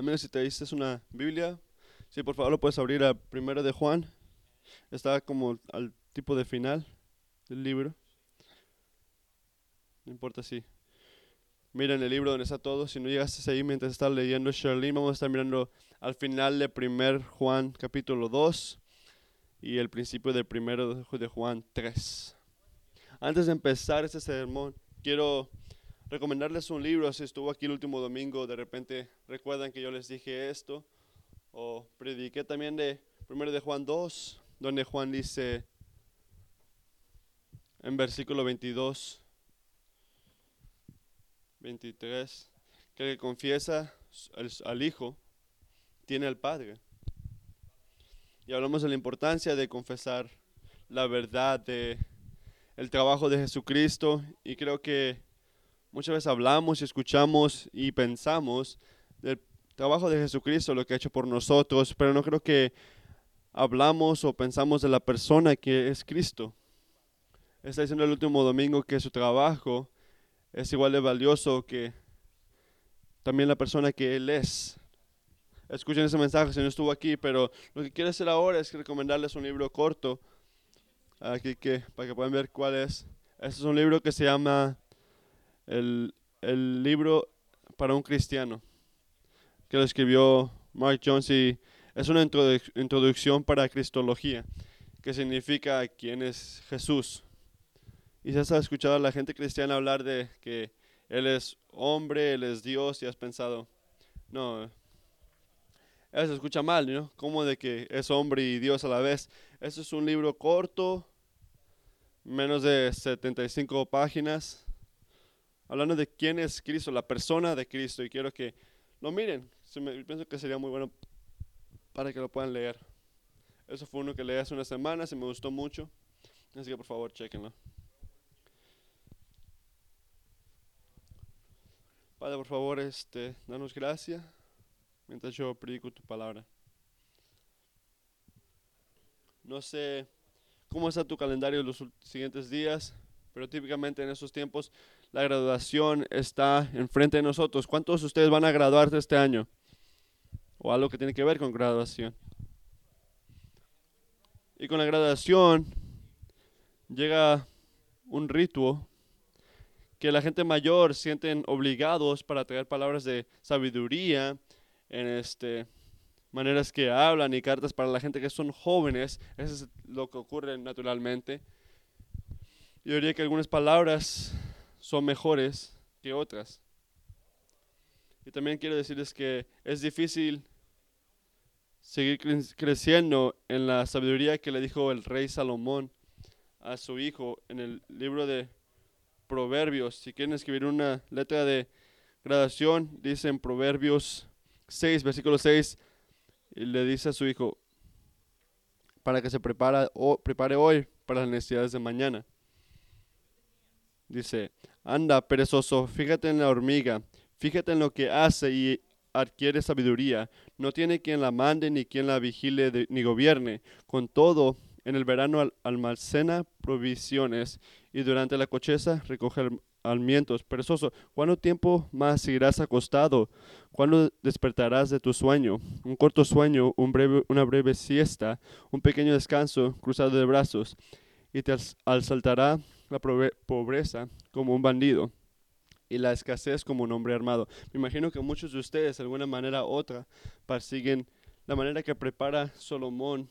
Amigos, si te diste una Biblia, si por favor lo puedes abrir a Primero de Juan. Está como al tipo de final del libro. No importa si miren el libro donde está todo. Si no llegaste ahí mientras estás leyendo Charlene, vamos a estar mirando al final de Primer Juan capítulo 2 y el principio de Primero de Juan 3. Antes de empezar este sermón, quiero recomendarles un libro. Si estuvo aquí el último domingo, de repente recuerdan que yo les dije esto. O prediqué también de Primero de Juan 2, donde Juan dice en versículo 22, 23, que el que confiesa al, Hijo tiene al Padre. Y hablamos de la importancia de confesar la verdad de el trabajo de Jesucristo y creo que muchas veces hablamos y escuchamos y pensamos del trabajo de Jesucristo, lo que ha hecho por nosotros, pero no creo que hablamos o pensamos de la persona que es Cristo. Está diciendo el último domingo que su trabajo es igual de valioso que también la persona que Él es. Escuchen ese mensaje si no estuvo aquí, pero lo que quiero hacer ahora es recomendarles un libro corto aquí que para que puedan ver cuál es. Este es un libro que se llama el, el libro para un cristiano, que lo escribió Mark Jones y es una introducción para Cristología, que significa quién es Jesús. Y si has escuchado a la gente cristiana hablar de que Él es hombre, Él es Dios, y has pensado, no, eso se escucha mal, ¿no? Como de que es hombre y Dios a la vez. Este es un libro corto, menos de 75 páginas, hablando de quién es Cristo, la persona de Cristo, y quiero que lo miren. pienso que sería muy bueno para que lo puedan leer. Eso fue uno que leí hace unas semanas y me gustó mucho, así que por favor, chequenlo. Padre, por favor, este, danos gracia mientras yo predico tu palabra. No sé cómo está tu calendario los siguientes días, pero típicamente en esos tiempos la graduación está enfrente de nosotros. ¿Cuántos de ustedes van a graduarse este año? O algo que tiene que ver con graduación. Y con la graduación llega un ritual que la gente mayor sienten obligados para traer palabras de sabiduría en este maneras que hablan y cartas para la gente que son jóvenes. Eso es lo que ocurre naturalmente. Yo diría que algunas palabras son mejores que otras. Y también quiero decirles que es difícil seguir creciendo en la sabiduría que le dijo el rey Salomón a su hijo en el libro de Proverbios. Si quieren escribir una letra de graduación, dicen Proverbios 6, versículo 6, y le dice a su hijo, para que se prepara, o, prepare hoy para las necesidades de mañana. Dice, anda, perezoso, fíjate en la hormiga, fíjate en lo que hace y adquiere sabiduría. No tiene quien la mande ni quien la vigile ni gobierne. Con todo, en el verano almacena provisiones y durante la cocheza recoge almientos. Perezoso, ¿cuánto tiempo más seguirás acostado? ¿Cuándo despertarás de tu sueño? Un corto sueño, un breve, una breve siesta, un pequeño descanso cruzado de brazos, y te asaltará la pobreza como un bandido y la escasez como un hombre armado. Me imagino que muchos de ustedes, de alguna manera u otra, persiguen la manera que prepara Solomón,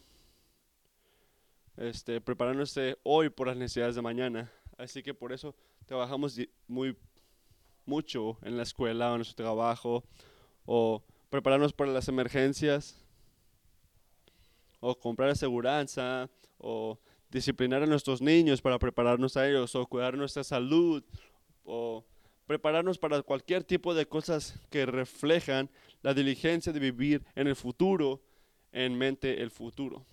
este, preparándose hoy por las necesidades de mañana. Así que por eso trabajamos muy mucho en la escuela o en nuestro trabajo, o prepararnos para las emergencias, o comprar aseguranza, o disciplinar a nuestros niños para prepararnos a ellos, o cuidar nuestra salud, o prepararnos para cualquier tipo de cosas que reflejan la diligencia de vivir en el futuro, en mente el futuro.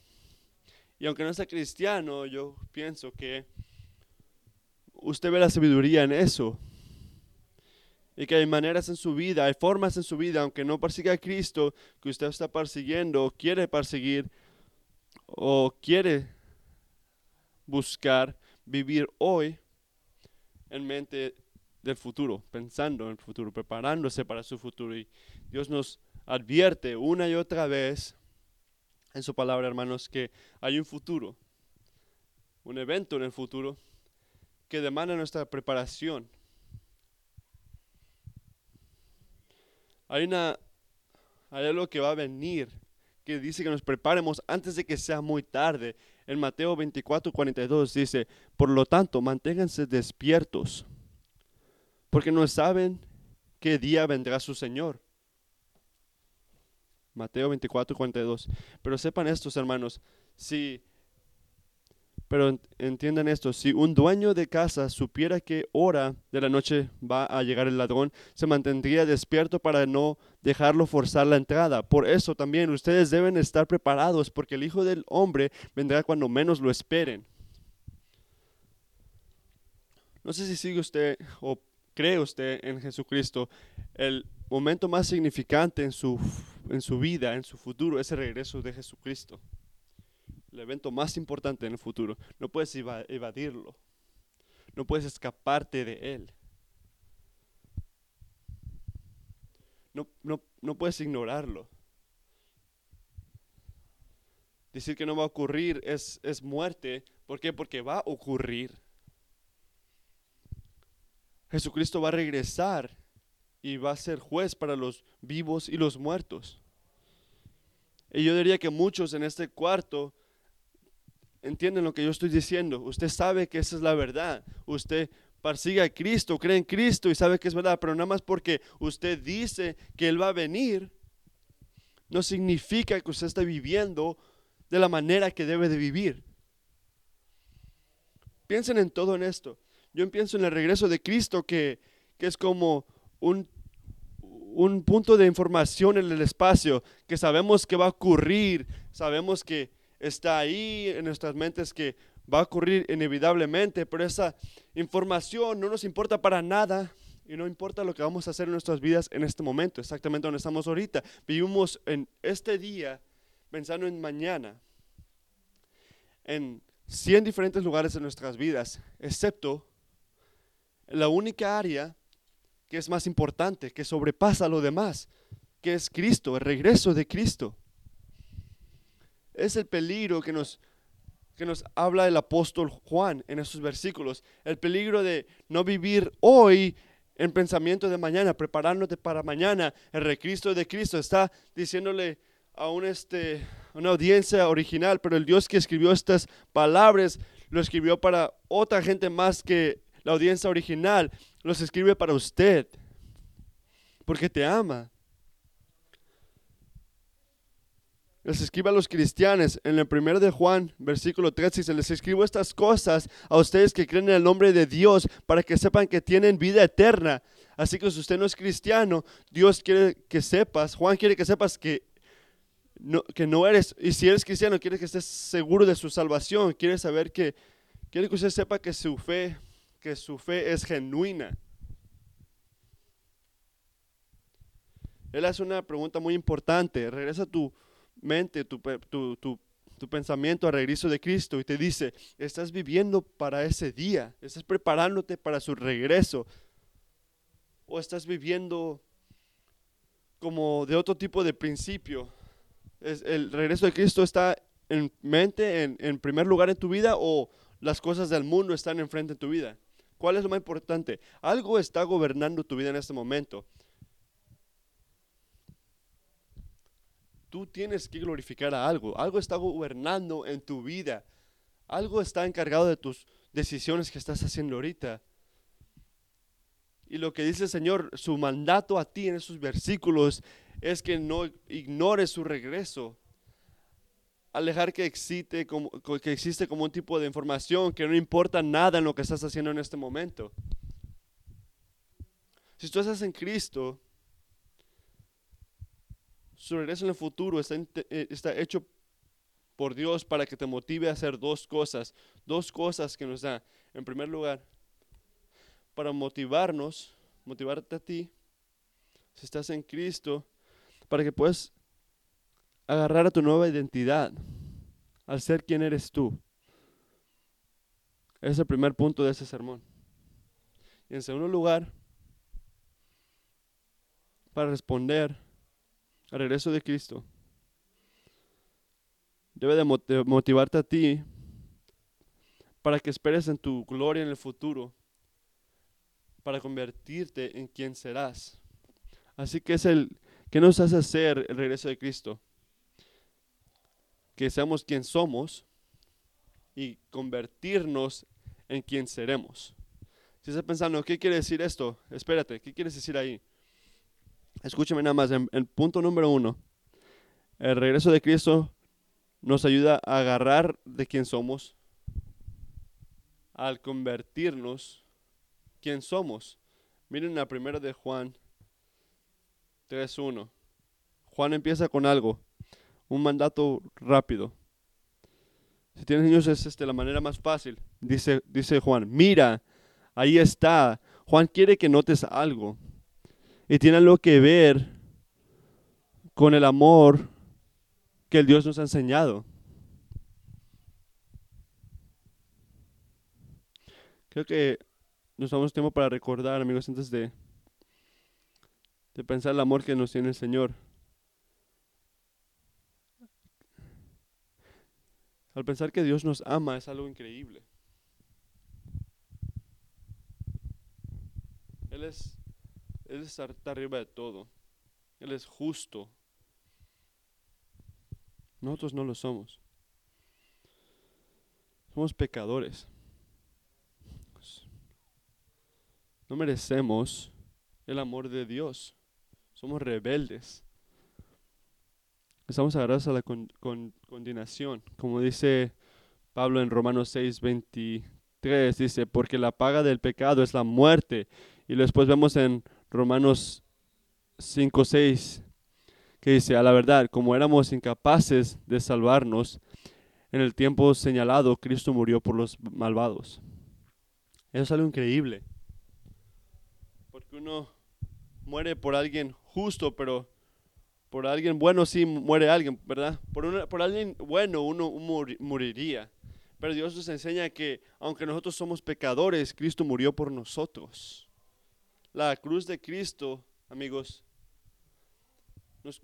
Y aunque no sea cristiano, yo pienso que usted ve la sabiduría en eso. Y que hay maneras en su vida, hay formas en su vida, aunque no persiga a Cristo, que usted está persiguiendo o quiere perseguir o quiere buscar vivir hoy en mente del futuro, pensando en el futuro, preparándose para su futuro. Y Dios nos advierte una y otra vez en su palabra, hermanos, que hay un futuro, un evento en el futuro que demanda nuestra preparación. Hay, una, hay algo que va a venir que dice que nos preparemos antes de que sea muy tarde. En Mateo 24, 42 dice, por lo tanto, manténganse despiertos, porque no saben qué día vendrá su Señor. Mateo 24, 42. Pero sepan estos, hermanos, si pero entiendan esto, si un dueño de casa supiera qué hora de la noche va a llegar el ladrón, se mantendría despierto para no dejarlo forzar la entrada. Por eso también ustedes deben estar preparados, porque el Hijo del Hombre vendrá cuando menos lo esperen. No sé si sigue usted o cree usted en Jesucristo. El momento más significante en su, en su vida, en su futuro, es el regreso de Jesucristo el evento más importante en el futuro. No puedes evadirlo. No puedes escaparte de él. No, no, puedes ignorarlo. Decir que no va a ocurrir es, es muerte. ¿Por qué? Porque va a ocurrir. Jesucristo va a regresar y va a ser juez para los vivos y los muertos. Y yo diría que muchos en este cuarto entienden lo que yo estoy diciendo. Usted sabe que esa es la verdad. Usted persigue a Cristo, cree en Cristo y sabe que es verdad, pero nada más porque usted dice que Él va a venir, no significa que usted esté viviendo de la manera que debe de vivir. Piensen en todo en esto. Yo pienso en el regreso de Cristo que, que es como un, un punto de información en el espacio, que sabemos que va a ocurrir, sabemos que está ahí en nuestras mentes que va a ocurrir inevitablemente, pero esa información no nos importa para nada y no importa lo que vamos a hacer en nuestras vidas en este momento, exactamente donde estamos ahorita. Vivimos en este día pensando en mañana, en 100 diferentes lugares de nuestras vidas, excepto la única área que es más importante, que sobrepasa lo demás, que es Cristo, el regreso de Cristo. Es el peligro que nos, que nos habla el apóstol Juan en esos versículos. El peligro de no vivir hoy en pensamiento de mañana, preparándote para mañana. El recristo de Cristo está diciéndole a un, este, una audiencia original, pero el Dios que escribió estas palabras lo escribió para otra gente más que la audiencia original. Los escribe para usted, porque te ama. Les escribe a los cristianos en el primero de Juan, versículo 13, se les escribo estas cosas a ustedes que creen en el nombre de Dios para que sepan que tienen vida eterna. Así que si usted no es cristiano, Dios quiere que sepas, Juan quiere que sepas que no, que no eres, y si eres cristiano, quiere que estés seguro de su salvación, quiere saber que, quiere que usted sepa que su fe, que su fe es genuina. Él hace una pregunta muy importante, regresa tu mente, tu, pensamiento al regreso de Cristo y te dice, estás viviendo para ese día, estás preparándote para su regreso o estás viviendo como de otro tipo de principio. ¿El regreso de Cristo está en mente, en, en primer lugar en tu vida o las cosas del mundo están enfrente de tu vida? ¿Cuál es lo más importante? Algo está gobernando tu vida en este momento. Tú tienes que glorificar a algo. Algo está gobernando en tu vida. Algo está encargado de tus decisiones que estás haciendo ahorita. Y lo que dice el Señor, su mandato a ti en esos versículos es que no ignores su regreso. Alejar que existe como, que existe como un tipo de información que no importa nada en lo que estás haciendo en este momento. Si tú estás en Cristo, su regreso en el futuro está, eh, está hecho por Dios para que te motive a hacer dos cosas. Dos cosas que nos da. En primer lugar, para motivarnos, motivarte a ti, si estás en Cristo, para que puedas agarrar a tu nueva identidad, al ser quien eres tú. Ese es el primer punto de ese sermón. Y en segundo lugar, para responder al regreso de Cristo debe de motivarte a ti para que esperes en tu gloria en el futuro, para convertirte en quien serás. Así que es el que nos hace hacer el regreso de Cristo. Que seamos quien somos y convertirnos en quien seremos. Si estás pensando, ¿qué quiere decir esto? Espérate, ¿qué quieres decir ahí? Escúchame nada más, en, el punto número uno, el regreso de Cristo nos ayuda a agarrar de quien somos, al convertirnos quien somos. Miren la primera de Juan 3.1. Juan empieza con algo, un mandato rápido. Si tienes niños es este, la manera más fácil. Dice, dice Juan, mira, ahí está. Juan quiere que notes algo. Y tiene algo que ver con el amor que el Dios nos ha enseñado. Creo que nos damos tiempo para recordar, amigos, antes de, de pensar el amor que nos tiene el Señor. Al pensar que Dios nos ama es algo increíble. Él es, Él está arriba de todo. Él es justo. Nosotros no lo somos. Somos pecadores. No merecemos el amor de Dios. Somos rebeldes. Estamos agarrados a la condenación. Como dice Pablo en Romanos 6, 23, dice, porque la paga del pecado es la muerte. Y después vemos en Romanos 5, 6, que dice, a la verdad, como éramos incapaces de salvarnos, en el tiempo señalado, Cristo murió por los malvados. Eso es algo increíble. Porque uno muere por alguien justo, pero por alguien bueno sí muere alguien, ¿verdad? Por, por alguien bueno uno moriría. Pero Dios nos enseña que aunque nosotros somos pecadores, Cristo murió por nosotros. La cruz de Cristo, amigos, nos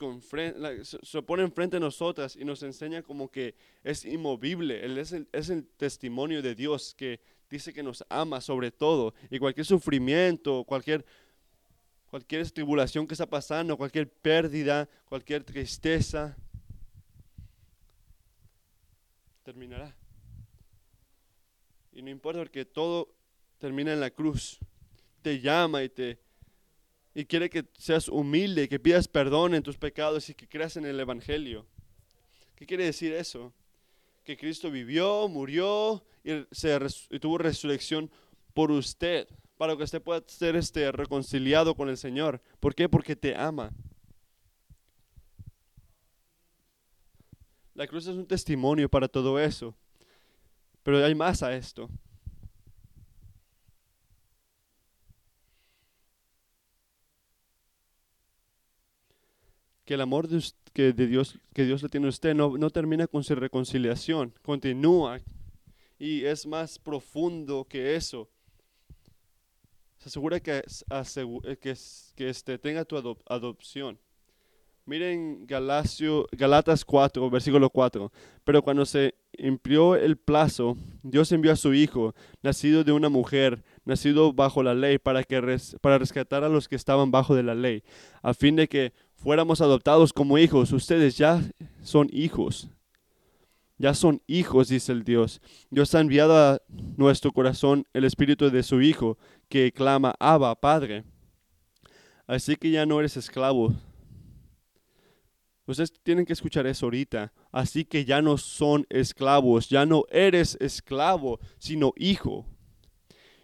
se pone enfrente de nosotras y nos enseña como que es inmovible. Él es el, es el testimonio de Dios que dice que nos ama sobre todo. Y cualquier sufrimiento, cualquier, cualquier tribulación que está pasando, cualquier pérdida, cualquier tristeza, terminará. Y no importa porque todo termina en la cruz. Te llama y te y quiere que seas humilde, que pidas perdón en tus pecados y que creas en el Evangelio. ¿Qué quiere decir eso? Que Cristo vivió, murió y, se tuvo resurrección por usted, para que usted pueda ser este, reconciliado con el Señor. ¿Por qué? Porque te ama. La cruz es un testimonio para todo eso. Pero hay más a esto. Que el amor de, que de Dios, que Dios le tiene a usted no, no termina con su reconciliación, continúa y es más profundo que eso. Se asegura que, que, que este, tenga tu adopción. Miren Galacio, Galatas 4, versículo 4. Pero cuando se impió el plazo, Dios envió a su Hijo, nacido de una mujer, nacido bajo la ley, para, que para rescatar a los que estaban bajo de la ley, a fin de que fuéramos adoptados como hijos. Ustedes ya son hijos. Ya son hijos, dice el Dios. Dios ha enviado a nuestro corazón el espíritu de su Hijo, que clama, Abba, Padre. Así que ya no eres esclavo. Ustedes tienen que escuchar eso ahorita. Así que ya no son esclavos, ya no eres esclavo, sino hijo.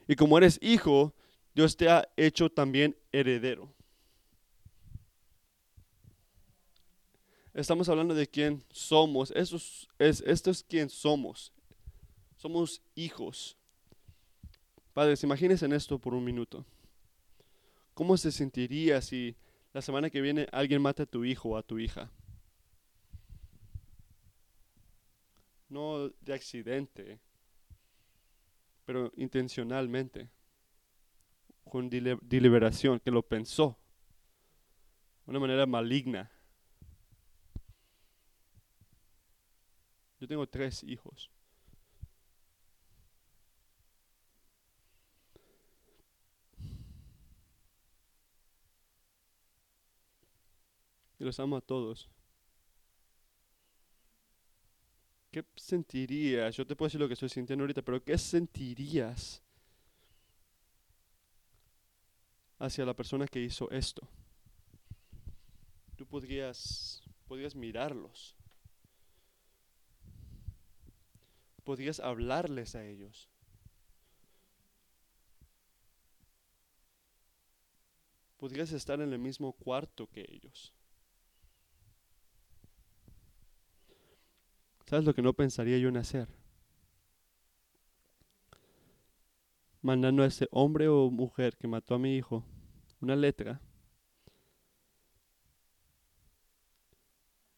Y como eres hijo, Dios te ha hecho también heredero. Estamos hablando de quién somos. Eso es, esto es quién somos. Somos hijos. Padres, imagínense en esto por un minuto. ¿Cómo se sentiría si la semana que viene alguien mata a tu hijo o a tu hija? No de accidente, pero intencionalmente, con deliberación, que lo pensó. una manera maligna. Yo tengo tres hijos. Y los amo a todos. ¿Qué sentirías? Yo te puedo decir lo que estoy sintiendo ahorita, pero ¿qué sentirías hacia la persona que hizo esto? Tú podrías, podrías mirarlos. Podrías hablarles a ellos. Podrías estar en el mismo cuarto que ellos. ¿Sabes lo que no pensaría yo en hacer? Mandando a ese hombre o mujer que mató a mi hijo una letra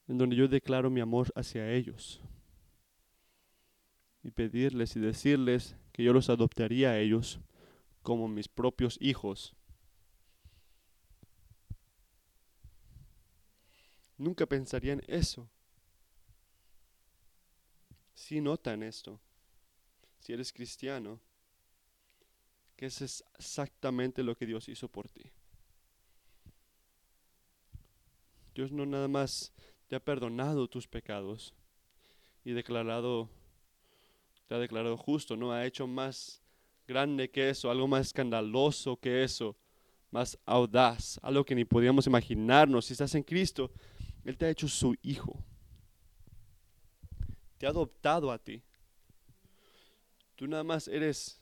en donde yo declaro mi amor hacia ellos y pedirles y decirles que yo los adoptaría a ellos como mis propios hijos. Nunca pensaría en eso si notan esto, si eres cristiano, que es exactamente lo que Dios hizo por ti. Dios no nada más te ha perdonado tus pecados y declarado, te ha declarado justo, no ha hecho más grande que eso, algo más escandaloso que eso, más audaz, algo que ni podíamos imaginarnos. Si estás en Cristo, Él te ha hecho su hijo te ha adoptado a ti. Tú nada más eres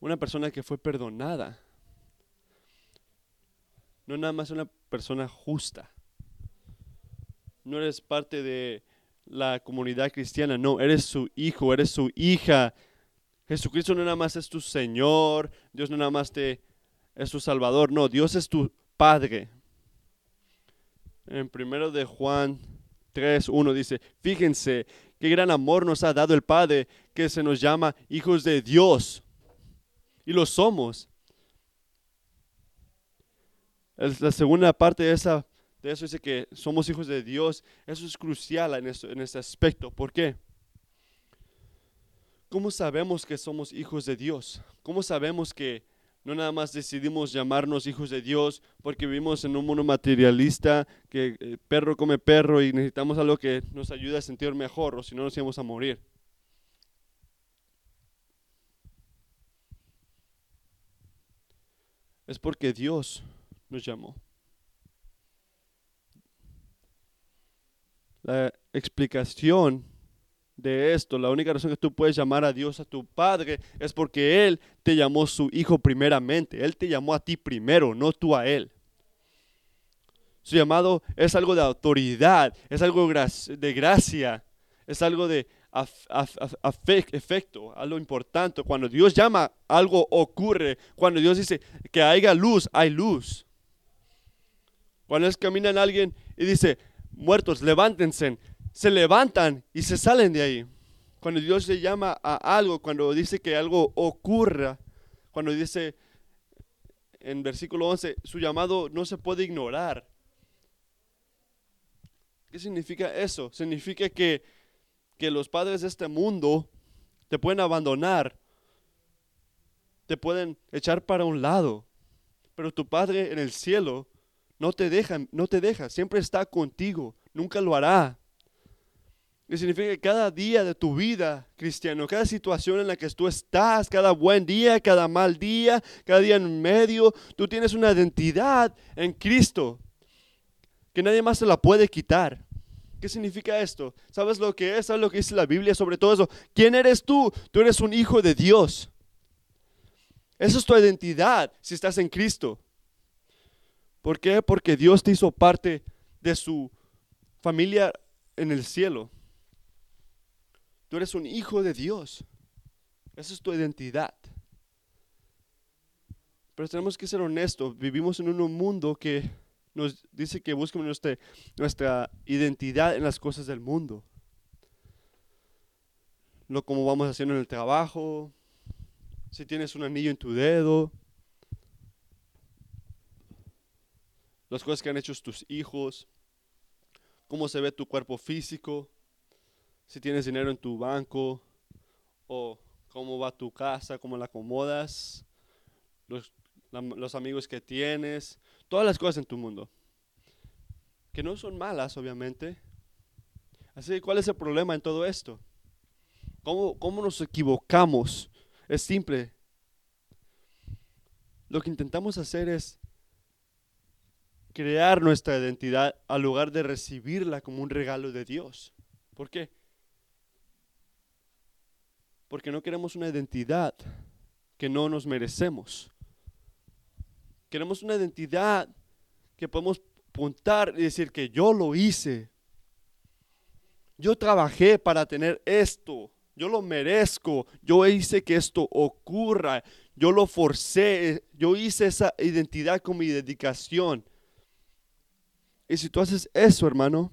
una persona que fue perdonada. No nada más una persona justa. No eres parte de la comunidad cristiana, no, eres su hijo, eres su hija. Jesucristo no nada más es tu Señor, Dios no nada más te es tu Salvador, no, Dios es tu Padre. En primero de Juan 3.1 dice, fíjense qué gran amor nos ha dado el Padre que se nos llama hijos de Dios. Y lo somos. La segunda parte de, esa, de eso dice que somos hijos de Dios. Eso es crucial en, este aspecto. ¿Por qué? ¿Cómo sabemos que somos hijos de Dios? ¿Cómo sabemos que no nada más decidimos llamarnos hijos de Dios porque vivimos en un mundo materialista, que eh, perro come perro y necesitamos algo que nos ayude a sentir mejor o si no nos íbamos a morir. Es porque Dios nos llamó. La explicación de esto, la única razón que tú puedes llamar a Dios a tu Padre es porque Él te llamó su Hijo primeramente. Él te llamó a ti primero, no tú a Él. Su llamado es algo de autoridad, es algo de gracia, es algo de efecto, algo importante. Cuando Dios llama, algo ocurre. Cuando Dios dice que haya luz, hay luz. Cuando es caminan alguien y dice, muertos, levántense, se levantan y se salen de ahí. Cuando Dios se llama a algo, cuando dice que algo ocurra, cuando dice en versículo 11, su llamado no se puede ignorar. ¿Qué significa eso? Significa que, que los padres de este mundo te pueden abandonar, te pueden echar para un lado, pero tu Padre en el cielo no te deja, no te deja, siempre está contigo, nunca lo hará. Que significa que cada día de tu vida, cristiano, cada situación en la que tú estás, cada buen día, cada mal día, cada día en medio, tú tienes una identidad en Cristo que nadie más se la puede quitar. ¿Qué significa esto? ¿Sabes lo que es? ¿Sabes lo que dice la Biblia sobre todo eso? ¿Quién eres tú? Tú eres un hijo de Dios. Esa es tu identidad si estás en Cristo. ¿Por qué? Porque Dios te hizo parte de su familia en el cielo. Tú eres un hijo de Dios. Esa es tu identidad. Pero tenemos que ser honestos. Vivimos en un mundo que nos dice que buscamos nuestra, nuestra identidad en las cosas del mundo. Lo como vamos haciendo en el trabajo, si tienes un anillo en tu dedo, las cosas que han hecho tus hijos, cómo se ve tu cuerpo físico, si tienes dinero en tu banco, o cómo va tu casa, cómo la acomodas, los, amigos que tienes, todas las cosas en tu mundo. Que no son malas, obviamente. Así que, ¿cuál es el problema en todo esto? ¿Cómo, cómo nos equivocamos? Es simple. Lo que intentamos hacer es crear nuestra identidad al lugar de recibirla como un regalo de Dios. ¿Por qué? Porque no queremos una identidad que no nos merecemos. Queremos una identidad que podemos apuntar y decir que yo lo hice. Yo trabajé para tener esto. Yo lo merezco. Yo hice que esto ocurra. Yo lo forcé. Yo hice esa identidad con mi dedicación. Y si tú haces eso, hermano,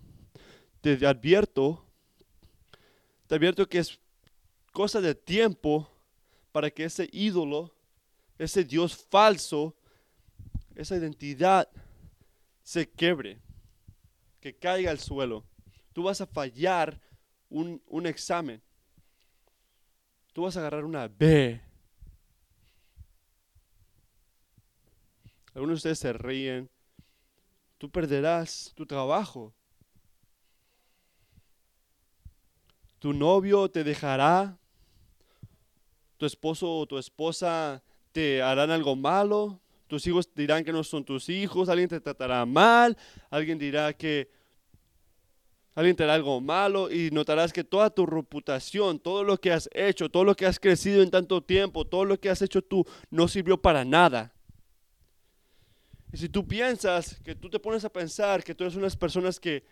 te advierto, te advierto que es cosa de tiempo para que ese ídolo, ese Dios falso, esa identidad se quebre, que caiga al suelo. Tú vas a fallar un, un examen. Tú vas a agarrar una B. Algunos de ustedes se ríen tú perderás tu trabajo. Tu novio te dejará, tu esposo o tu esposa te harán algo malo, tus hijos dirán que no son tus hijos, alguien te tratará mal, alguien dirá que alguien te hará algo malo. Y notarás que toda tu reputación, todo lo que has hecho, todo lo que has crecido en tanto tiempo, todo lo que has hecho tú no sirvió para nada. Si tú piensas que tú te pones a pensar que tú eres unas personas que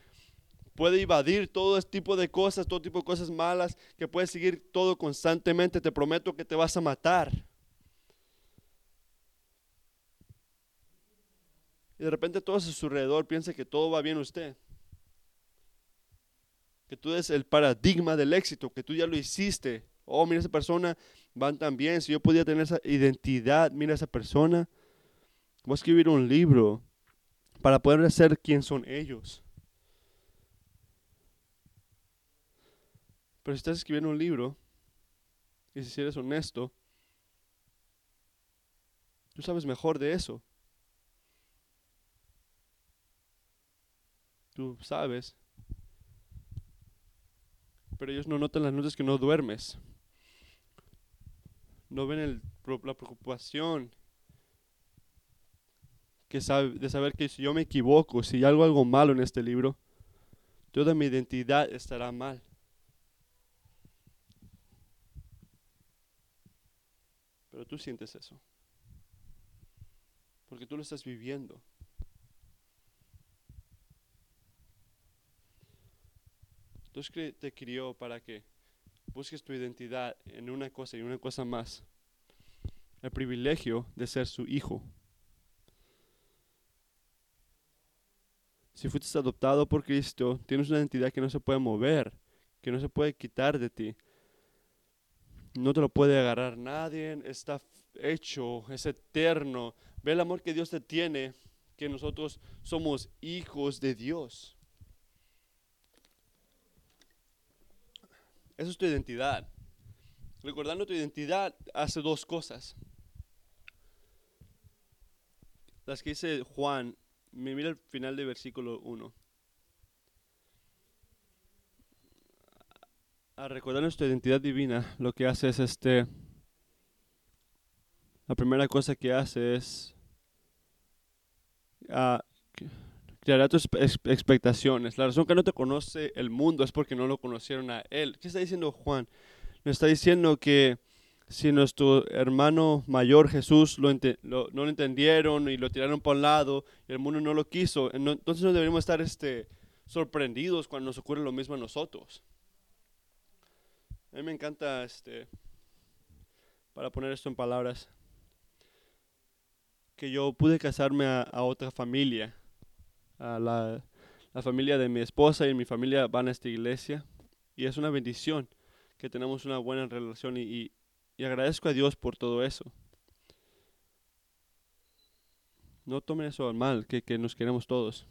puede evadir todo este tipo de cosas, todo tipo de cosas malas, que puedes seguir todo constantemente, te prometo que te vas a matar. Y de repente todos a su alrededor piensan que todo va bien usted. Que tú eres el paradigma del éxito, que tú ya lo hiciste. Oh, mira esa persona, van tan bien. Si yo podía tener esa identidad, mira esa persona. Voy a escribir un libro para poder ser quien son ellos. Pero si estás escribiendo un libro, y si eres honesto, tú sabes mejor de eso. Tú sabes. Pero ellos no notan las noches que no duermes. No ven el, la preocupación de saber que si yo me equivoco, si hay algo, algo malo en este libro, toda mi identidad estará mal. Pero tú sientes eso. Porque tú lo estás viviendo. Dios te crió para que busques tu identidad en una cosa y una cosa más. El privilegio de ser su hijo. Si fuiste adoptado por Cristo, tienes una identidad que no se puede mover, que no se puede quitar de ti. No te lo puede agarrar nadie, está hecho, es eterno. Ve el amor que Dios te tiene, que nosotros somos hijos de Dios. Esa es tu identidad. Recordando tu identidad hace dos cosas. Las que dice Juan mira el final del versículo 1. A recordar nuestra identidad divina, lo que hace es este. La primera cosa que hace es. Uh, tus expectaciones. La razón que no te conoce el mundo es porque no lo conocieron a Él. ¿Qué está diciendo Juan? Nos está diciendo que si nuestro hermano mayor Jesús lo, no lo entendieron y lo tiraron por un lado y el mundo no lo quiso, entonces no deberíamos estar este, sorprendidos cuando nos ocurre lo mismo a nosotros. A mí me encanta, este, para poner esto en palabras, que yo pude casarme a, otra familia, a la, la familia de mi esposa y mi familia van a esta iglesia y es una bendición que tenemos una buena relación y agradezco a Dios por todo eso. No tomen eso al mal, que, que nos queremos todos.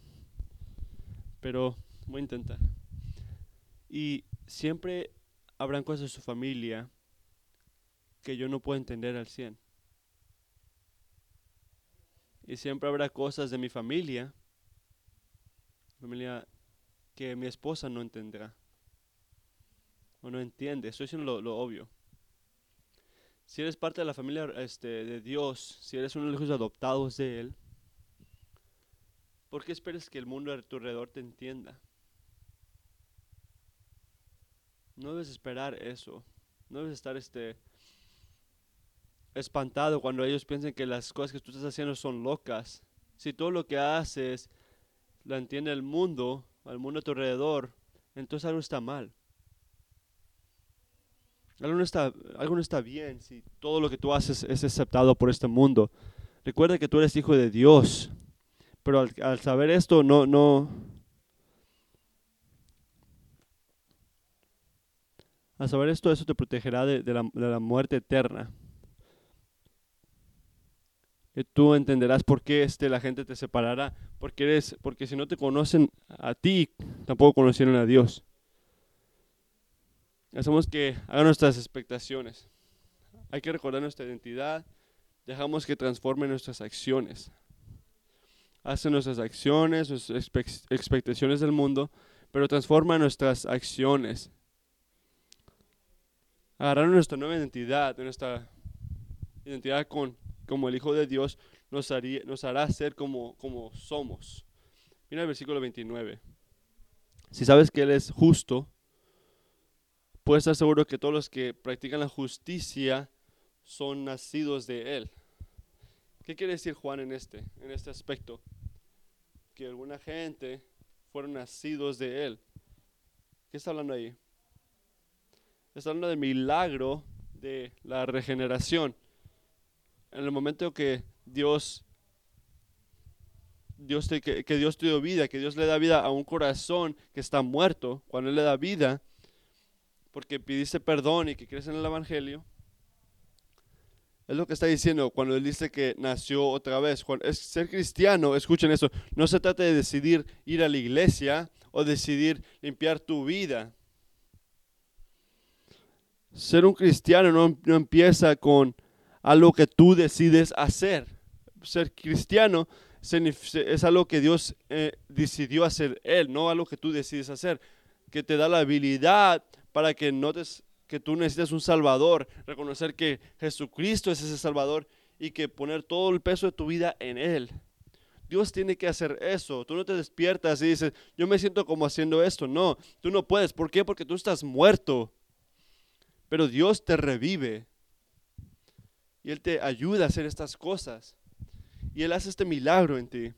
Pero voy a intentar. Y siempre habrán cosas de su familia que yo no puedo entender al 100. Y siempre habrá cosas de mi familia, familia que mi esposa no entenderá. O no entiende. Estoy diciendo lo, lo obvio. Si eres parte de la familia este, de Dios, si eres uno de los hijos adoptados de Él, ¿por qué esperas que el mundo a tu alrededor te entienda? No debes esperar eso. No debes estar este, espantado cuando ellos piensan que las cosas que tú estás haciendo son locas. Si todo lo que haces lo entiende el mundo, al mundo a tu alrededor, entonces algo está mal. Algo no está, algo no está bien si todo lo que tú haces es aceptado por este mundo. Recuerda que tú eres hijo de Dios. Pero al, saber esto, no, no. Al saber esto, eso te protegerá de, la, de la muerte eterna tú entenderás por qué este, la gente te separará. Porque, eres, porque si no te conocen a ti, tampoco conocieron a Dios. Hacemos que hagan nuestras expectaciones. Hay que recordar nuestra identidad. Dejamos que transformen nuestras acciones. Hacen nuestras acciones, nuestras expectaciones del mundo, pero transforma nuestras acciones. Agarrar nuestra nueva identidad, nuestra identidad con como el Hijo de Dios, nos, haría, nos hará ser como, como somos. Mira el versículo 29. Si sabes que Él es justo, puedes estar seguro que todos los que practican la justicia son nacidos de Él. ¿Qué quiere decir Juan en este, en este aspecto? Que alguna gente fueron nacidos de Él. ¿Qué está hablando ahí? Está hablando del milagro de la regeneración en el momento que Dios, Dios te, que, Dios te dio vida, que Dios le da vida a un corazón que está muerto, cuando Él le da vida, porque pidiste perdón y que crees en el Evangelio, es lo que está diciendo cuando Él dice que nació otra vez. Es ser cristiano, escuchen eso, no se trata de decidir ir a la iglesia o decidir limpiar tu vida. Ser un cristiano no, no empieza con a lo que tú decides hacer. Ser cristiano es algo que Dios eh, decidió hacer Él, no algo que tú decides hacer, que te da la habilidad para que notes que tú necesitas un Salvador, reconocer que Jesucristo es ese Salvador y que poner todo el peso de tu vida en Él. Dios tiene que hacer eso. Tú no te despiertas y dices, yo me siento como haciendo esto. No, tú no puedes. ¿Por qué? Porque tú estás muerto. Pero Dios te revive. Y Él te ayuda a hacer estas cosas. Y Él hace este milagro en ti.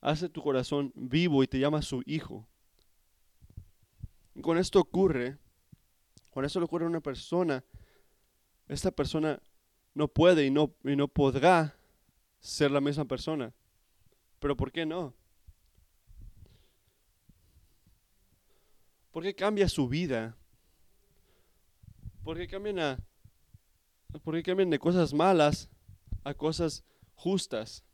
Hace tu corazón vivo y te llama su hijo. Y con esto ocurre, con esto le ocurre a una persona, esta persona no puede y no, y no podrá ser la misma persona. Pero ¿por qué no? Porque cambia su vida. ¿Por qué cambian por cambian de cosas malas a cosas justas?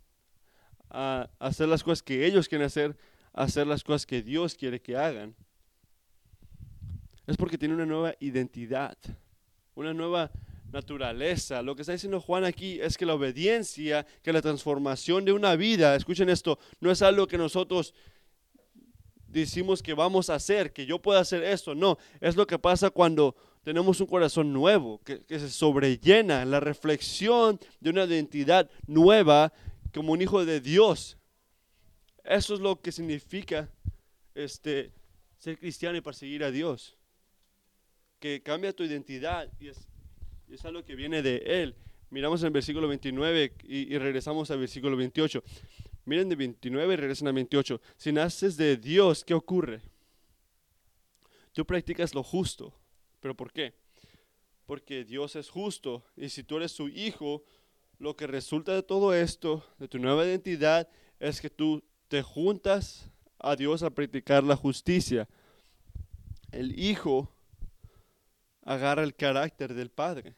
A hacer las cosas que ellos quieren hacer, a hacer las cosas que Dios quiere que hagan. Es porque tiene una nueva identidad, una nueva naturaleza. Lo que está diciendo Juan aquí es que la obediencia, que la transformación de una vida, escuchen esto, no es algo que nosotros decimos que vamos a hacer, que yo pueda hacer esto. No, es lo que pasa cuando tenemos un corazón nuevo, que, se sobrellena la reflexión de una identidad nueva como un hijo de Dios. Eso es lo que significa este, ser cristiano y perseguir a Dios. Que cambia tu identidad y es, es algo que viene de Él. Miramos en el versículo 29 y, y regresamos al versículo 28. Miren de 29 y regresan a 28. Si naces de Dios, ¿qué ocurre? Tú practicas lo justo ¿Pero por qué? Porque Dios es justo y si tú eres su hijo, lo que resulta de todo esto, de tu nueva identidad, es que tú te juntas a Dios a practicar la justicia. El hijo agarra el carácter del padre.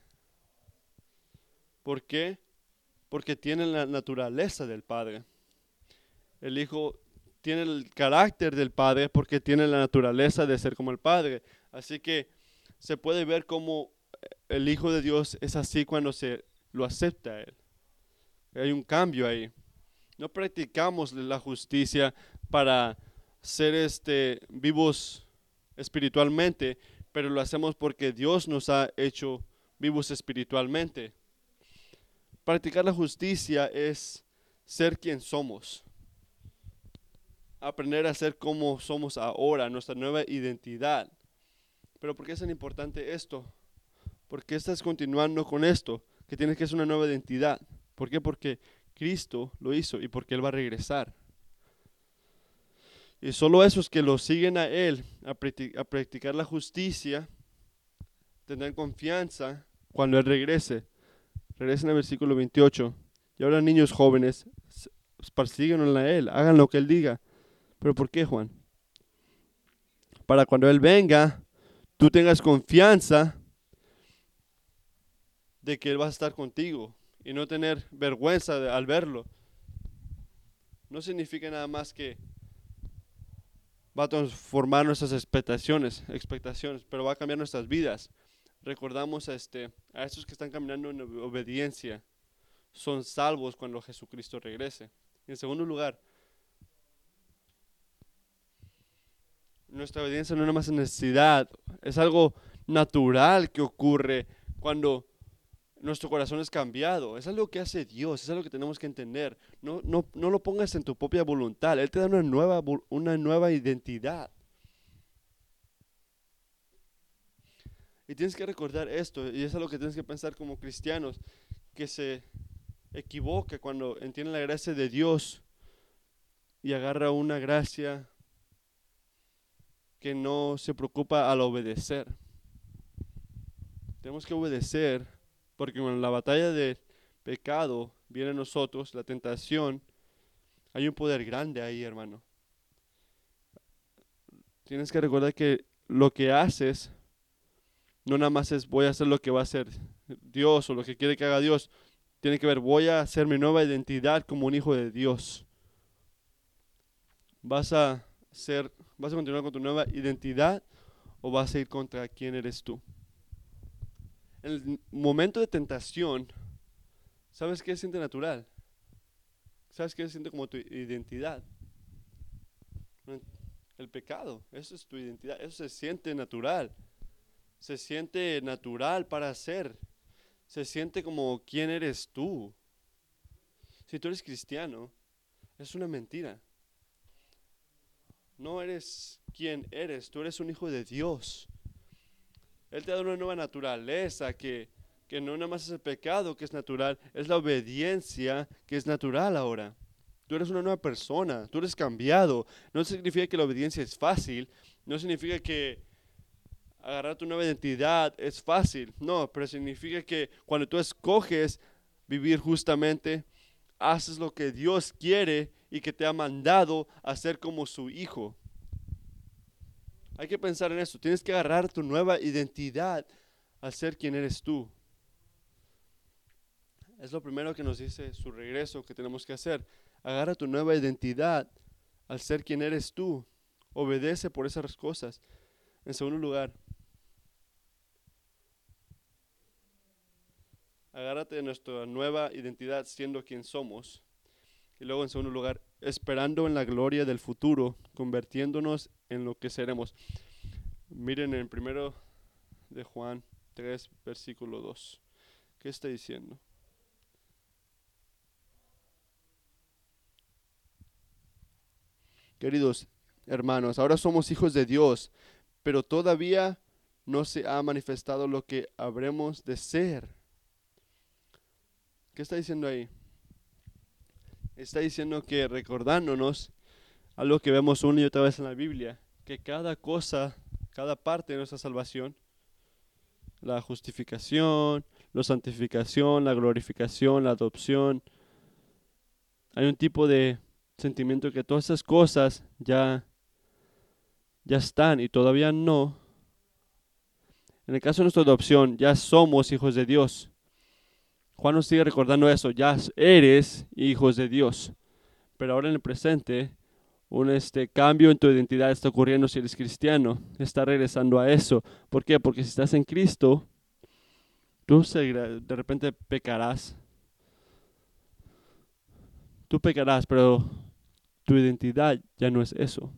¿Por qué? Porque tiene la naturaleza del Padre. El Hijo tiene el carácter del Padre porque tiene la naturaleza de ser como el Padre. Así que se puede ver como el Hijo de Dios es así cuando se lo acepta Él. Hay un cambio ahí. No practicamos la justicia para ser este, vivos espiritualmente, pero lo hacemos porque Dios nos ha hecho vivos espiritualmente. Practicar la justicia es ser quien somos. Aprender a ser como somos ahora, nuestra nueva identidad. Pero ¿por qué es tan importante esto? ¿Por qué estás continuando con esto? Que tienes que ser una nueva identidad. ¿Por qué? Porque Cristo lo hizo y porque Él va a regresar. Y solo esos que lo siguen a Él, a, practicar la justicia, tendrán confianza cuando Él regrese. Regresen al versículo 28. Y ahora niños jóvenes, persíguenlo a Él, hagan lo que Él diga. ¿Pero por qué, Juan? Para cuando Él venga, tú tengas confianza de que Él va a estar contigo y no tener vergüenza al verlo. No significa nada más que va a transformar nuestras expectaciones, expectaciones, pero va a cambiar nuestras vidas. Recordamos a, este, a estos que están caminando en obediencia. Son salvos cuando Jesucristo regrese. En segundo lugar, nuestra obediencia no es más necesidad, es algo natural que ocurre cuando nuestro corazón es cambiado. Es algo que hace Dios, es algo que tenemos que entender. No, no, no lo pongas en tu propia voluntad. Él te da una nueva, una nueva identidad. Y tienes que recordar esto, y es algo que tienes que pensar como cristianos, que se equivoca cuando entiende la gracia de Dios y agarra una gracia que no se preocupa al obedecer. Tenemos que obedecer porque cuando la batalla del pecado viene a nosotros, la tentación, hay un poder grande ahí, hermano. Tienes que recordar que lo que haces no nada más es voy a hacer lo que va a hacer Dios o lo que quiere que haga Dios. Tiene que ver, voy a hacer mi nueva identidad como un hijo de Dios. Vas a ser, vas a continuar con tu nueva identidad o vas a ir contra quién eres tú en el momento de tentación, ¿sabes qué se siente natural? ¿Sabes qué se siente como tu identidad? El pecado, eso es tu identidad, eso se siente natural. Se siente natural para ser. Se siente como quién eres tú. Si tú eres cristiano, es una mentira. No eres quien eres, tú eres un hijo de Dios. Él te da una nueva naturaleza que, que no nada más es el pecado que es natural, es la obediencia que es natural ahora. Tú eres una nueva persona, tú eres cambiado. No significa que la obediencia es fácil, no significa que agarrar tu nueva identidad es fácil, no, pero significa que cuando tú escoges vivir justamente, haces lo que Dios quiere y que te ha mandado a ser como su hijo. Hay que pensar en eso. Tienes que agarrar tu nueva identidad al ser quien eres tú. Es lo primero que nos dice su regreso que tenemos que hacer. Agarra tu nueva identidad al ser quien eres tú. Obedece por esas cosas. En segundo lugar, agárrate de nuestra nueva identidad siendo quien somos. Y luego en segundo lugar, esperando en la gloria del futuro, convirtiéndonos en lo que seremos. Miren en primero de Juan 3, versículo 2. ¿Qué está diciendo? Queridos hermanos, ahora somos hijos de Dios, pero todavía no se ha manifestado lo que habremos de ser. ¿Qué está diciendo ahí? Está diciendo que recordándonos algo que vemos una y otra vez en la Biblia, que cada cosa, cada parte de nuestra salvación, la justificación, la santificación, la glorificación, la adopción, hay un tipo de sentimiento que todas esas cosas ya, ya están y todavía no. En el caso de nuestra adopción, ya somos hijos de Dios. Juan nos sigue recordando eso, ya eres hijos de Dios. Pero ahora en el presente, un este cambio en tu identidad está ocurriendo si eres cristiano. Está regresando a eso. ¿Por qué? Porque si estás en Cristo, tú de repente pecarás. Tú pecarás, pero tu identidad ya no es eso.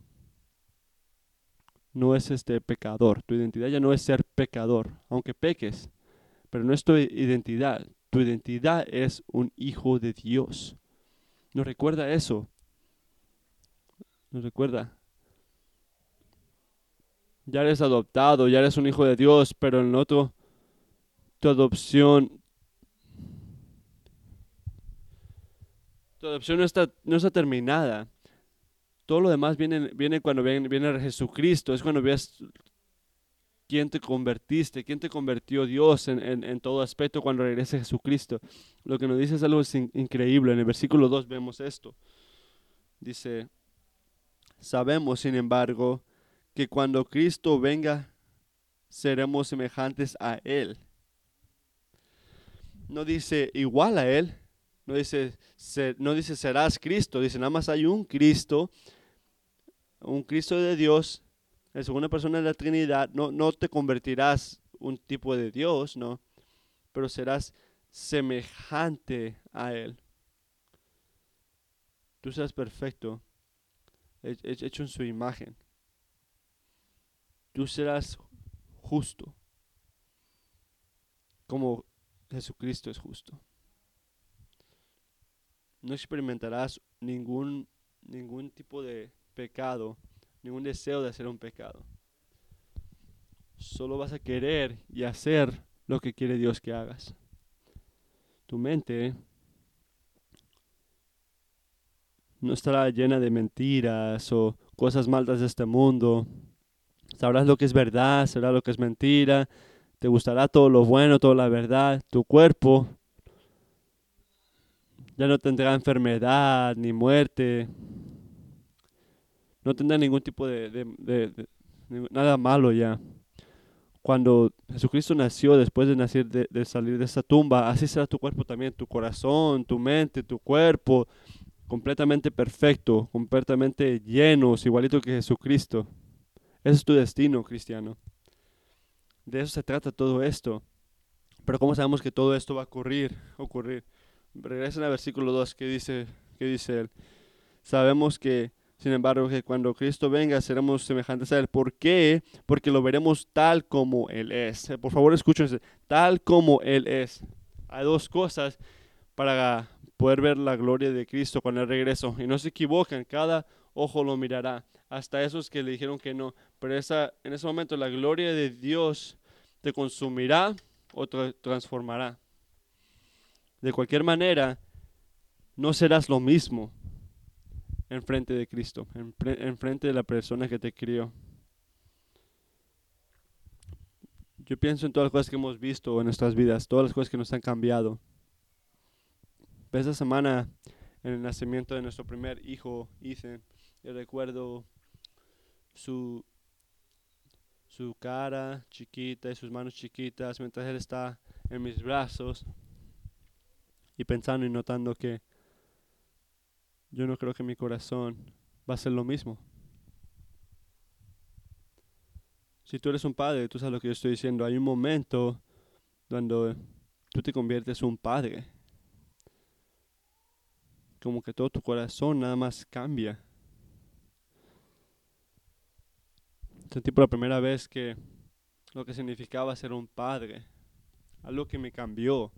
No es este pecador. Tu identidad ya no es ser pecador, aunque peques. Pero no es tu identidad. Tu identidad es un hijo de Dios. ¿No recuerda eso? ¿No recuerda? Ya eres adoptado, ya eres un hijo de Dios, pero en otro, tu adopción, tu adopción no está, no está terminada. Todo lo demás viene, viene cuando viene, viene Jesucristo, es cuando ves quién te convertiste, quién te convirtió Dios en, todo aspecto cuando regrese Jesucristo. Lo que nos dice es algo increíble. En el versículo 2 vemos esto. Dice, sabemos, sin embargo, que cuando Cristo venga, seremos semejantes a Él. No dice igual a Él, no dice, no dice serás Cristo, dice nada más hay un Cristo, un Cristo de Dios la segunda persona de la Trinidad, no, no te convertirás un tipo de Dios, no, pero serás semejante a Él. Tú serás perfecto, hecho en su imagen. Tú serás justo, como Jesucristo es justo. No experimentarás ningún, ningún tipo de pecado ningún deseo de hacer un pecado. Solo vas a querer y hacer lo que quiere Dios que hagas. Tu mente no estará llena de mentiras o cosas malas de este mundo. Sabrás lo que es verdad, sabrás lo que es mentira. Te gustará todo lo bueno, toda la verdad. Tu cuerpo ya no tendrá enfermedad ni muerte no tendrá ningún tipo de, nada malo ya. Cuando Jesucristo nació, después de nacer, de, salir de esa tumba, así será tu cuerpo también, tu corazón, tu mente, tu cuerpo, completamente perfecto, completamente llenos, igualito que Jesucristo. Ese es tu destino, cristiano. De eso se trata todo esto. Pero ¿cómo sabemos que todo esto va a ocurrir? ocurrir? Regresen al versículo 2 que dice, que dice él. Sabemos que sin embargo, que cuando Cristo venga seremos semejantes a Él. ¿Por qué? Porque lo veremos tal como Él es. Eh, por favor, escúchense. Tal como Él es. Hay dos cosas para poder ver la gloria de Cristo cuando Él regreso. Y no se equivoquen, cada ojo lo mirará. Hasta esos que le dijeron que no. Pero en ese momento la gloria de Dios te consumirá o te transformará. De cualquier manera, no serás lo mismo enfrente de Cristo, enfrente de la persona que te crió. Yo pienso en todas las cosas que hemos visto en nuestras vidas, todas las cosas que nos han cambiado. Esta semana, en el nacimiento de nuestro primer hijo, hice, yo recuerdo su, su cara chiquita y sus manos chiquitas mientras él está en mis brazos y pensando y notando que yo no creo que mi corazón va a ser lo mismo. Si tú eres un padre, tú sabes lo que yo estoy diciendo. Hay un momento cuando tú te conviertes en un padre. Como que todo tu corazón nada más cambia. Sentí por la primera vez que lo que significaba ser un padre. Algo que me cambió.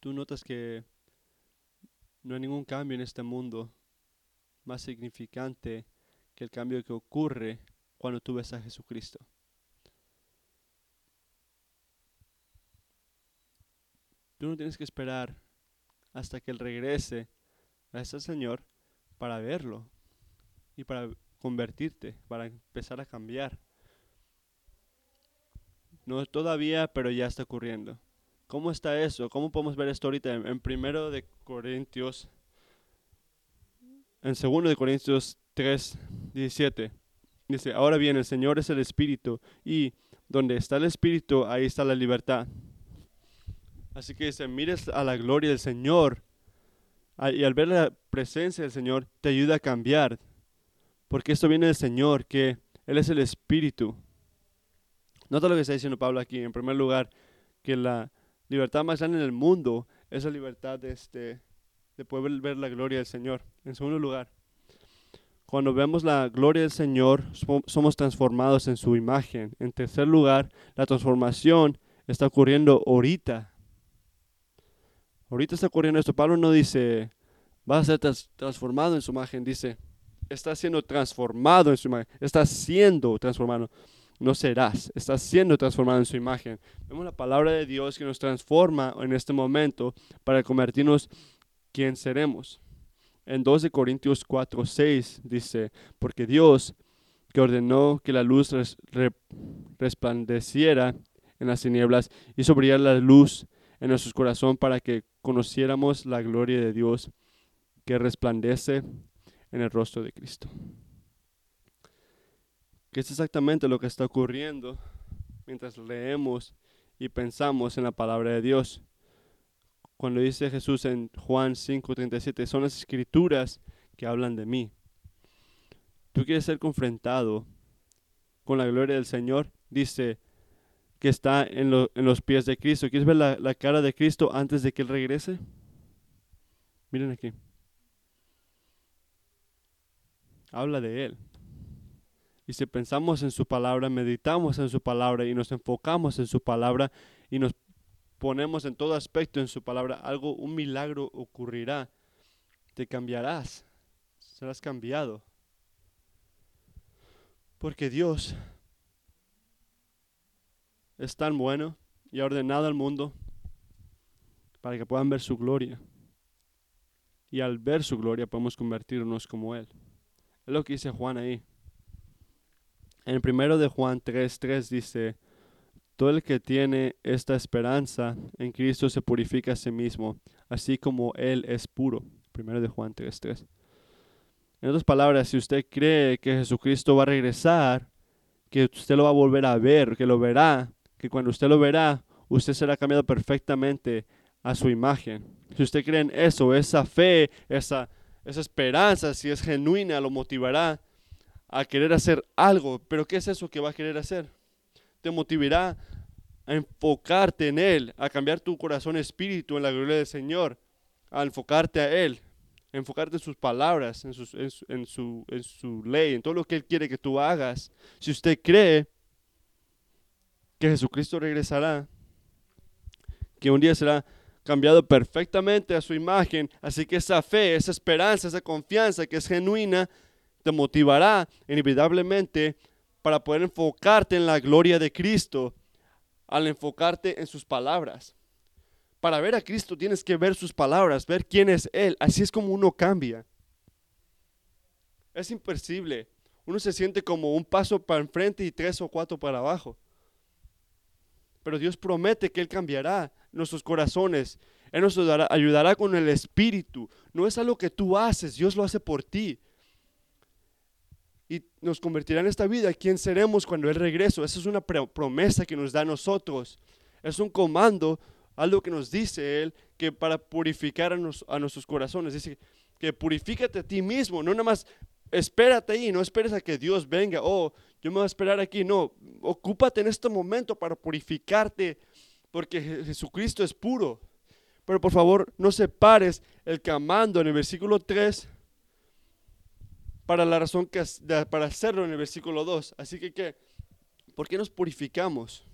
Tú notas que no hay ningún cambio en este mundo más significante que el cambio que ocurre cuando tú ves a Jesucristo. Tú no tienes que esperar hasta que Él regrese a ese Señor para verlo y para convertirte, para empezar a cambiar. No todavía, pero ya está ocurriendo. ¿Cómo está eso? ¿Cómo podemos ver esto ahorita en, primero de Corintios, en segundo de Corintios 3, 17? Dice, ahora bien, el Señor es el Espíritu y donde está el Espíritu, ahí está la libertad. Así que se mires a la gloria del Señor y al ver la presencia del Señor te ayuda a cambiar. Porque esto viene del Señor, que Él es el Espíritu. Nota lo que está diciendo Pablo aquí. En primer lugar, que la libertad más grande en el mundo es la libertad de, este, de poder ver la gloria del Señor. En segundo lugar, cuando vemos la gloria del Señor, somos transformados en su imagen. En tercer lugar, la transformación está ocurriendo ahorita. Ahorita está ocurriendo esto. Pablo no dice, va a ser transformado en su imagen. Dice, está siendo transformado en su imagen. Está siendo transformado. No serás, está siendo transformado en su imagen. Vemos la palabra de Dios que nos transforma en este momento para convertirnos quien seremos en 2 Corintios 4, 6 dice, porque Dios que ordenó que la luz resplandeciera en las tinieblas, hizo brillar la luz en nuestro corazón para que conociéramos la gloria de Dios que resplandece en el rostro de Cristo. Que es exactamente lo que está ocurriendo mientras leemos y pensamos en la palabra de Dios cuando dice Jesús en Juan 5:37, son las escrituras que hablan de mí. Tú quieres ser confrontado con la gloria del Señor, dice que está en, los pies de Cristo. ¿Quieres ver la, la cara de Cristo antes de que Él regrese? Miren aquí. Habla de Él. Y si pensamos en su palabra, meditamos en su palabra y nos enfocamos en su palabra y nos ponemos en todo aspecto en su palabra, algo, un milagro ocurrirá. Te cambiarás, serás cambiado. Porque Dios es tan bueno y ha ordenado al mundo para que puedan ver su gloria. Y al ver su gloria podemos convertirnos como Él. Es lo que dice Juan ahí. En el primero de Juan 3.3 dice, todo el que tiene esta esperanza en Cristo se purifica a sí mismo, así como Él es puro. Primero de Juan 3.3. En otras palabras, si usted cree que Jesucristo va a regresar, que usted lo va a volver a ver, que lo verá, que cuando usted lo verá, usted será cambiado perfectamente a su imagen. Si usted cree en eso, esa fe, esa, esa esperanza, si es genuina, lo motivará a querer hacer algo. Pero ¿qué es eso que va a querer hacer? te motivará a enfocarte en Él, a cambiar tu corazón espíritu en la gloria del Señor, a enfocarte a Él, a enfocarte en sus palabras, en, en, su, en su ley, en todo lo que Él quiere que tú hagas. Si usted cree que Jesucristo regresará, que un día será cambiado perfectamente a su imagen, así que esa fe, esa esperanza, esa confianza que es genuina, te motivará inevitablemente para poder enfocarte en la gloria de Cristo al enfocarte en sus palabras. Para ver a Cristo tienes que ver sus palabras, ver quién es Él. Así es como uno cambia. Es imposible. Uno se siente como un paso para enfrente y tres o cuatro para abajo. Pero Dios promete que Él cambiará nuestros corazones. Él nos ayudará con el Espíritu. No es algo que tú haces, Dios lo hace por ti y nos convertirá en esta vida. ¿Quién seremos cuando Él regrese? Esa es una promesa que nos da a nosotros. Es un comando, algo que nos dice Él, que para purificar a, nuestros corazones. Dice que purifícate a ti mismo, no nada más espérate ahí, no esperes a que Dios venga, oh, yo me voy a esperar aquí, no, ocúpate en este momento para purificarte, porque Jesucristo es puro. Pero por favor, no separes el camando en el versículo 3 para la razón que para hacerlo en el versículo 2. Así que, ¿qué? ¿por qué nos purificamos?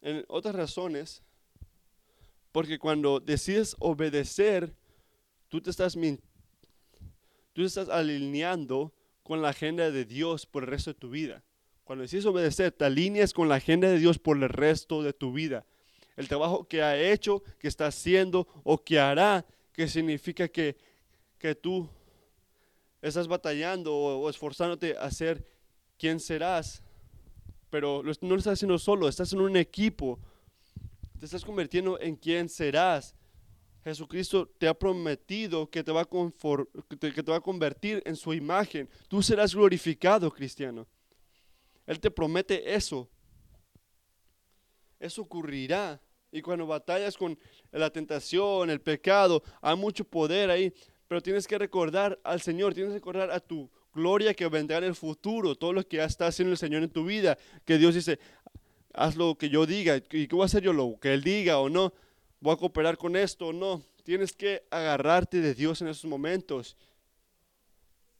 En otras razones, porque cuando decides obedecer, tú te estás tú te estás alineando con la agenda de Dios por el resto de tu vida. Cuando decides obedecer, te alineas con la agenda de Dios por el resto de tu vida. El trabajo que ha hecho, que está haciendo o que hará, que significa que, que tú estás batallando o, esforzándote a ser quien serás, pero no lo estás haciendo solo, estás en un equipo, te estás convirtiendo en quien serás. Jesucristo te ha prometido que te, va a que te va a convertir en su imagen. Tú serás glorificado, cristiano. Él te promete eso. Eso ocurrirá. Y cuando batallas con la tentación, el pecado, hay mucho poder ahí. Pero tienes que recordar al Señor, tienes que recordar a tu gloria que vendrá en el futuro, todo lo que ya está haciendo el Señor en tu vida. Que Dios dice, haz lo que yo diga. ¿Y qué voy a hacer yo? Lo que Él diga o no. ¿Voy a cooperar con esto o no? Tienes que agarrarte de Dios en esos momentos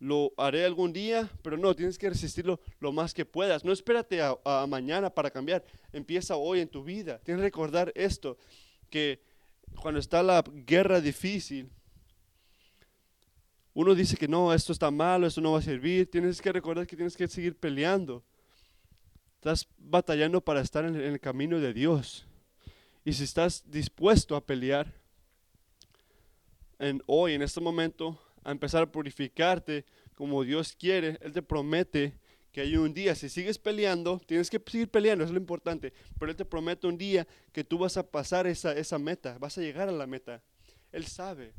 lo haré algún día, pero no, tienes que resistirlo lo más que puedas. No espérate a, mañana para cambiar, empieza hoy en tu vida. Tienes que recordar esto, que cuando está la guerra difícil, uno dice que no, esto está malo, esto no va a servir. Tienes que recordar que tienes que seguir peleando. Estás batallando para estar en el camino de Dios. Y si estás dispuesto a pelear hoy, en este momento, a empezar a purificarte como Dios quiere, Él te promete que hay un día, si sigues peleando, tienes que seguir peleando, es lo importante, pero Él te promete un día que tú vas a pasar esa, esa meta, vas a llegar a la meta. Él sabe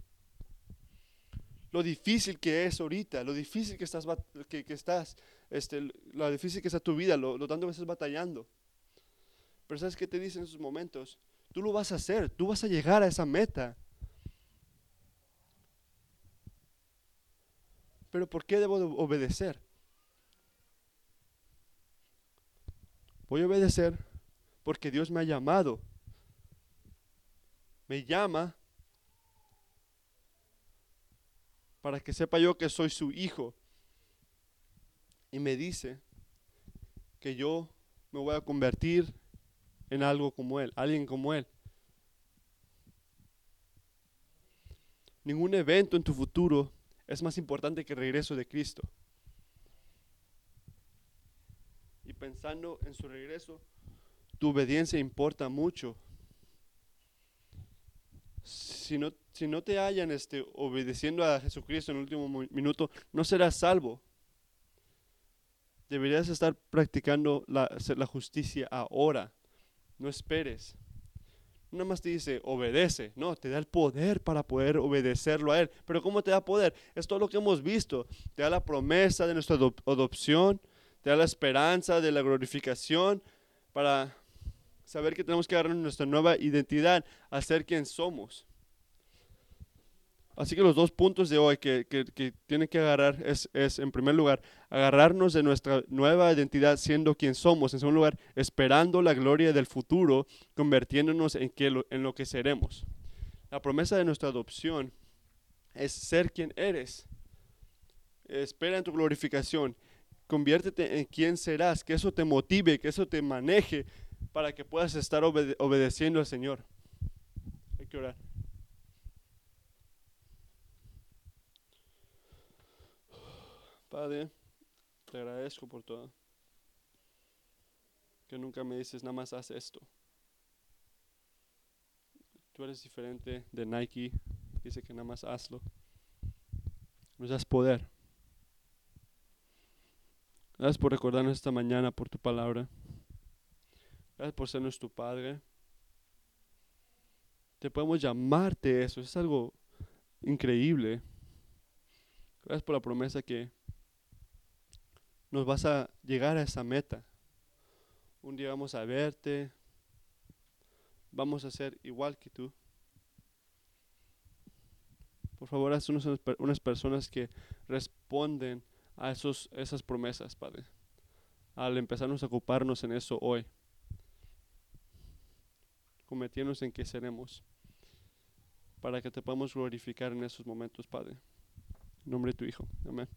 lo difícil que es ahorita, lo difícil que estás, que, estás este, lo difícil que está tu vida, lo, lo tanto que estás batallando. Pero ¿sabes qué te dice en esos momentos? Tú lo vas a hacer, tú vas a llegar a esa meta. Pero ¿por qué debo obedecer? Voy a obedecer porque Dios me ha llamado. Me llama para que sepa yo que soy su hijo. Y me dice que yo me voy a convertir en algo como Él, alguien como Él. Ningún evento en tu futuro es más importante que el regreso de Cristo. Y pensando en su regreso, tu obediencia importa mucho. Si no, si no te hallan este, obedeciendo a Jesucristo en el último minuto, no serás salvo. Deberías estar practicando la, justicia ahora. No esperes no más te dice obedece, no, te da el poder para poder obedecerlo a Él. Pero ¿cómo te da poder? Es todo lo que hemos visto. Te da la promesa de nuestra adopción, te da la esperanza de la glorificación para saber que tenemos que agarrar nuestra nueva identidad a ser quien somos. Así que los dos puntos de hoy que, que, tienen que agarrar es, es, en primer lugar, agarrarnos de nuestra nueva identidad siendo quien somos. En segundo lugar, esperando la gloria del futuro, convirtiéndonos en, que, en lo que seremos. La promesa de nuestra adopción es ser quien eres. Espera en tu glorificación. Conviértete en quien serás, que eso te motive, que eso te maneje para que puedas estar obedeciendo al Señor. Hay que orar. Padre, te agradezco por todo. Que nunca me dices nada más haz esto. Tú eres diferente de Nike. Dice que nada más hazlo. Nos das poder. Gracias por recordarnos esta mañana por tu palabra. Gracias por ser nuestro Padre. Te podemos llamarte eso. Es algo increíble. Gracias por la promesa que nos vas a llegar a esa meta. Un día vamos a verte, vamos a ser igual que tú. Por favor, haz unas personas que responden a esos, esas promesas, Padre. Al empezarnos a ocuparnos en eso hoy. Cometiéndonos en que seremos. Para que te podamos glorificar en esos momentos, Padre. En nombre de tu Hijo. Amén.